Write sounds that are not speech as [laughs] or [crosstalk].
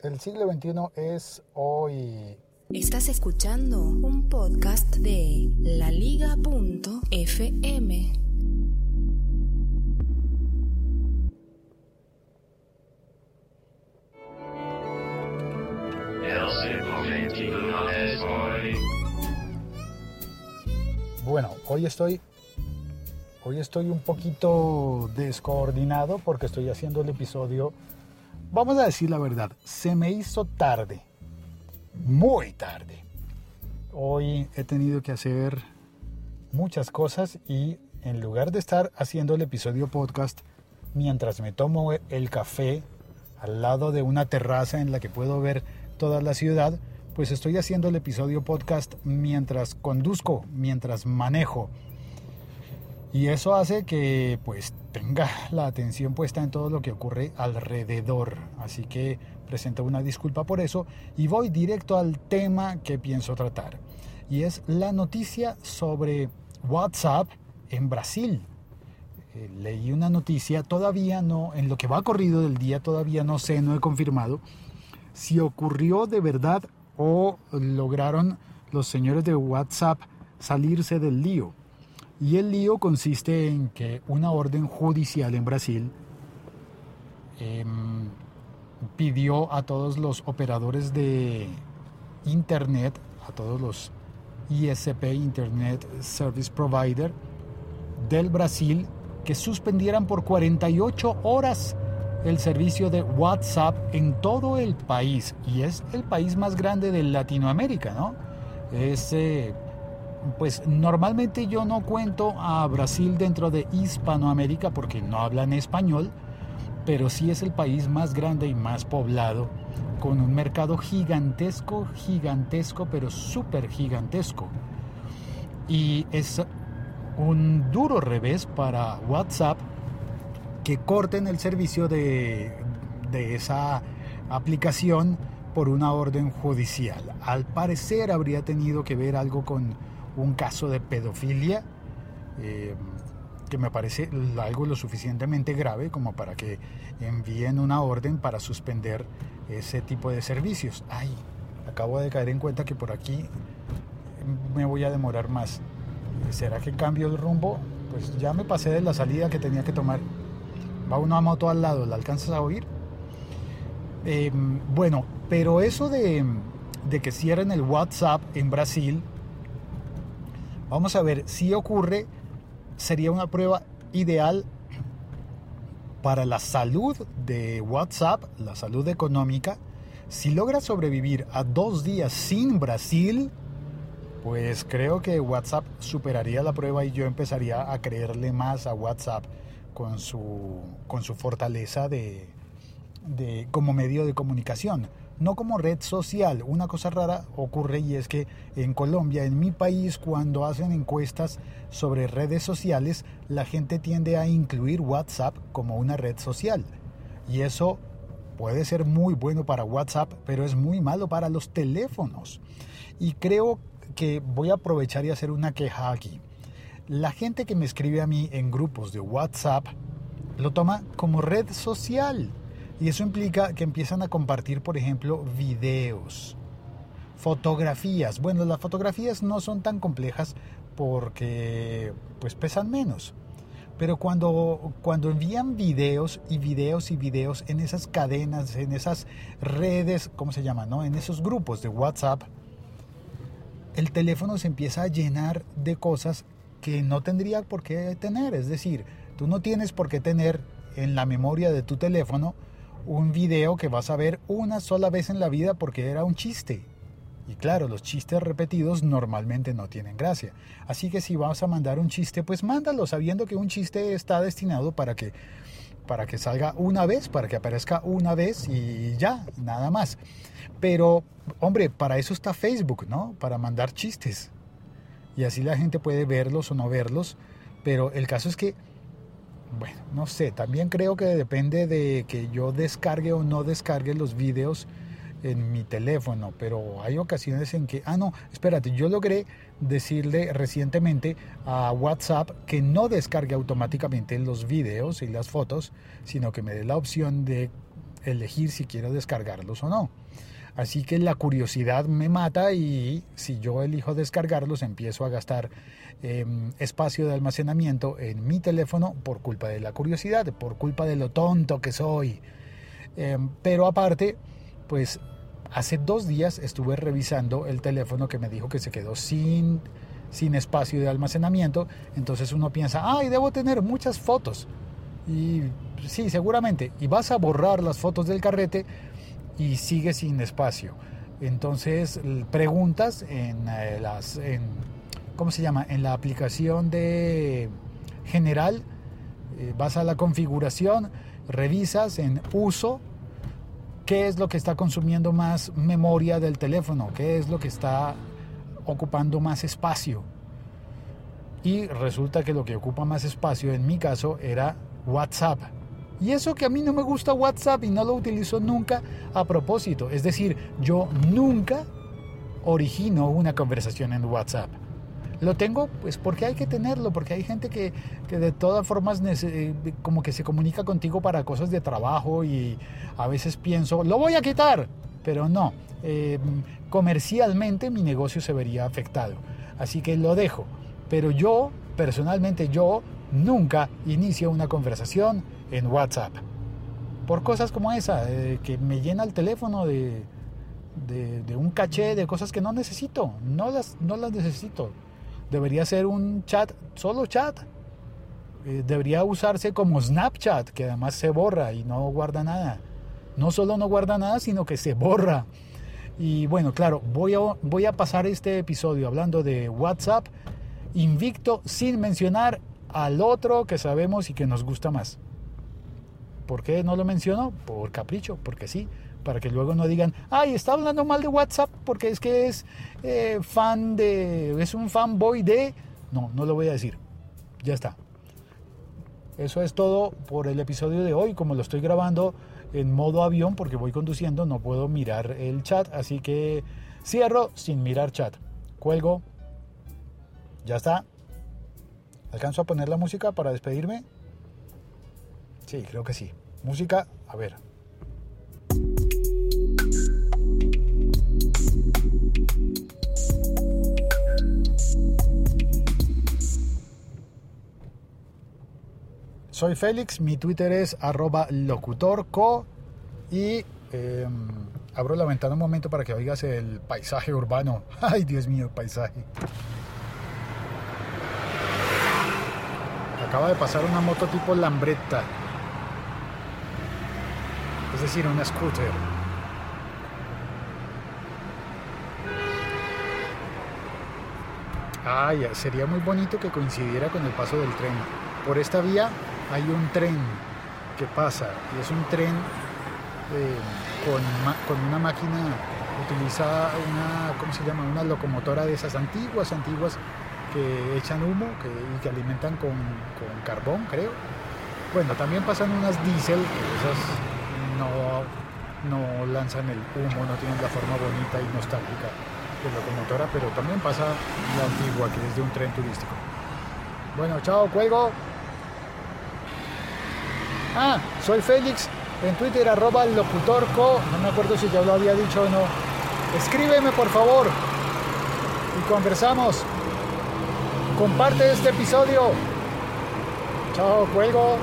El siglo XXI es hoy. Estás escuchando un podcast de laliga.fm. Bueno, hoy estoy hoy estoy un poquito descoordinado porque estoy haciendo el episodio Vamos a decir la verdad, se me hizo tarde, muy tarde. Hoy he tenido que hacer muchas cosas y en lugar de estar haciendo el episodio podcast mientras me tomo el café al lado de una terraza en la que puedo ver toda la ciudad, pues estoy haciendo el episodio podcast mientras conduzco, mientras manejo. Y eso hace que pues tenga la atención puesta en todo lo que ocurre alrededor. Así que presento una disculpa por eso y voy directo al tema que pienso tratar. Y es la noticia sobre WhatsApp en Brasil. Eh, leí una noticia, todavía no, en lo que va corrido del día, todavía no sé, no he confirmado si ocurrió de verdad o lograron los señores de WhatsApp salirse del lío. Y el lío consiste en que una orden judicial en Brasil em, pidió a todos los operadores de Internet, a todos los ISP, Internet Service Provider del Brasil, que suspendieran por 48 horas el servicio de WhatsApp en todo el país. Y es el país más grande de Latinoamérica, ¿no? Es eh, pues normalmente yo no cuento a Brasil dentro de Hispanoamérica porque no hablan español, pero sí es el país más grande y más poblado, con un mercado gigantesco, gigantesco, pero súper gigantesco. Y es un duro revés para WhatsApp que corten el servicio de, de esa aplicación por una orden judicial. Al parecer habría tenido que ver algo con un caso de pedofilia eh, que me parece algo lo suficientemente grave como para que envíen una orden para suspender ese tipo de servicios. Ay, acabo de caer en cuenta que por aquí me voy a demorar más. ¿Será que cambio el rumbo? Pues ya me pasé de la salida que tenía que tomar. Va una moto al lado, ¿la alcanzas a oír? Eh, bueno, pero eso de, de que cierren el WhatsApp en Brasil Vamos a ver, si ocurre, sería una prueba ideal para la salud de WhatsApp, la salud económica. Si logra sobrevivir a dos días sin Brasil, pues creo que WhatsApp superaría la prueba y yo empezaría a creerle más a WhatsApp con su, con su fortaleza de, de, como medio de comunicación no como red social. Una cosa rara ocurre y es que en Colombia, en mi país, cuando hacen encuestas sobre redes sociales, la gente tiende a incluir WhatsApp como una red social. Y eso puede ser muy bueno para WhatsApp, pero es muy malo para los teléfonos. Y creo que voy a aprovechar y hacer una queja aquí. La gente que me escribe a mí en grupos de WhatsApp lo toma como red social y eso implica que empiezan a compartir, por ejemplo, videos, fotografías. Bueno, las fotografías no son tan complejas porque pues pesan menos. Pero cuando, cuando envían videos y videos y videos en esas cadenas, en esas redes, ¿cómo se llama? No? En esos grupos de WhatsApp, el teléfono se empieza a llenar de cosas que no tendría por qué tener. Es decir, tú no tienes por qué tener en la memoria de tu teléfono un video que vas a ver una sola vez en la vida porque era un chiste. Y claro, los chistes repetidos normalmente no tienen gracia. Así que si vas a mandar un chiste, pues mándalo sabiendo que un chiste está destinado para que para que salga una vez, para que aparezca una vez y ya, nada más. Pero, hombre, para eso está Facebook, ¿no? Para mandar chistes. Y así la gente puede verlos o no verlos. Pero el caso es que bueno, no sé, también creo que depende de que yo descargue o no descargue los vídeos en mi teléfono, pero hay ocasiones en que, ah, no, espérate, yo logré decirle recientemente a WhatsApp que no descargue automáticamente los vídeos y las fotos, sino que me dé la opción de elegir si quiero descargarlos o no. Así que la curiosidad me mata y si yo elijo descargarlos empiezo a gastar em, espacio de almacenamiento en mi teléfono por culpa de la curiosidad, por culpa de lo tonto que soy. Em, pero aparte, pues hace dos días estuve revisando el teléfono que me dijo que se quedó sin, sin espacio de almacenamiento. Entonces uno piensa, ay, debo tener muchas fotos. Y sí, seguramente. Y vas a borrar las fotos del carrete y sigue sin espacio. Entonces preguntas en eh, las, en, ¿cómo se llama? En la aplicación de general, eh, vas a la configuración, revisas en uso qué es lo que está consumiendo más memoria del teléfono, qué es lo que está ocupando más espacio. Y resulta que lo que ocupa más espacio en mi caso era WhatsApp. Y eso que a mí no me gusta WhatsApp y no lo utilizo nunca a propósito. Es decir, yo nunca origino una conversación en WhatsApp. Lo tengo pues porque hay que tenerlo, porque hay gente que, de todas formas eh, como que se comunica contigo para cosas de trabajo y a veces pienso, lo voy a quitar, pero no, eh, comercialmente mi negocio se vería afectado. Así que lo dejo. Pero yo, personalmente yo, nunca inicio una conversación en WhatsApp. Por cosas como esa, eh, que me llena el teléfono de, de, un caché de cosas que no necesito. No las, no las necesito. Debería ser un chat, solo chat. Eh, debería usarse como Snapchat, que además se borra y no guarda nada. No solo no guarda nada, sino que se borra. Y bueno, claro, voy a, voy a pasar este episodio hablando de WhatsApp invicto sin mencionar al otro que sabemos y que nos gusta más. ¿Por qué no lo menciono? Por capricho, porque sí, para que luego no digan, ay, está hablando mal de WhatsApp porque es que es eh, fan de, es un fanboy de... No, no lo voy a decir. Ya está. Eso es todo por el episodio de hoy. Como lo estoy grabando en modo avión porque voy conduciendo, no puedo mirar el chat. Así que cierro sin mirar chat. Cuelgo. Ya está. ¿Alcanzo a poner la música para despedirme? Sí, creo que sí. Música, a ver. Soy Félix, mi Twitter es arroba locutorco y em, abro la ventana un momento para que oigas el paisaje urbano. [laughs] Ay, Dios mío, paisaje. Acaba de pasar una moto tipo Lambretta. Es decir, una scooter. Ay, sería muy bonito que coincidiera con el paso del tren. Por esta vía hay un tren que pasa y es un tren eh, con, una máquina utiliza una, ¿cómo se llama? Una locomotora de esas antiguas, antiguas que echan humo que, y que alimentan con, carbón, creo. Bueno, también pasan unas diésel, esas no, no lanzan el humo, no tienen la forma bonita y nostálgica de locomotora, pero también pasa la antigua, que es de un tren turístico. Bueno, chao, cuelgo. Ah, soy Félix, en Twitter arroba locutorco, no me acuerdo si ya lo había dicho o no. Escríbeme por favor y conversamos. Comparte este episodio. Chao, cuelgo.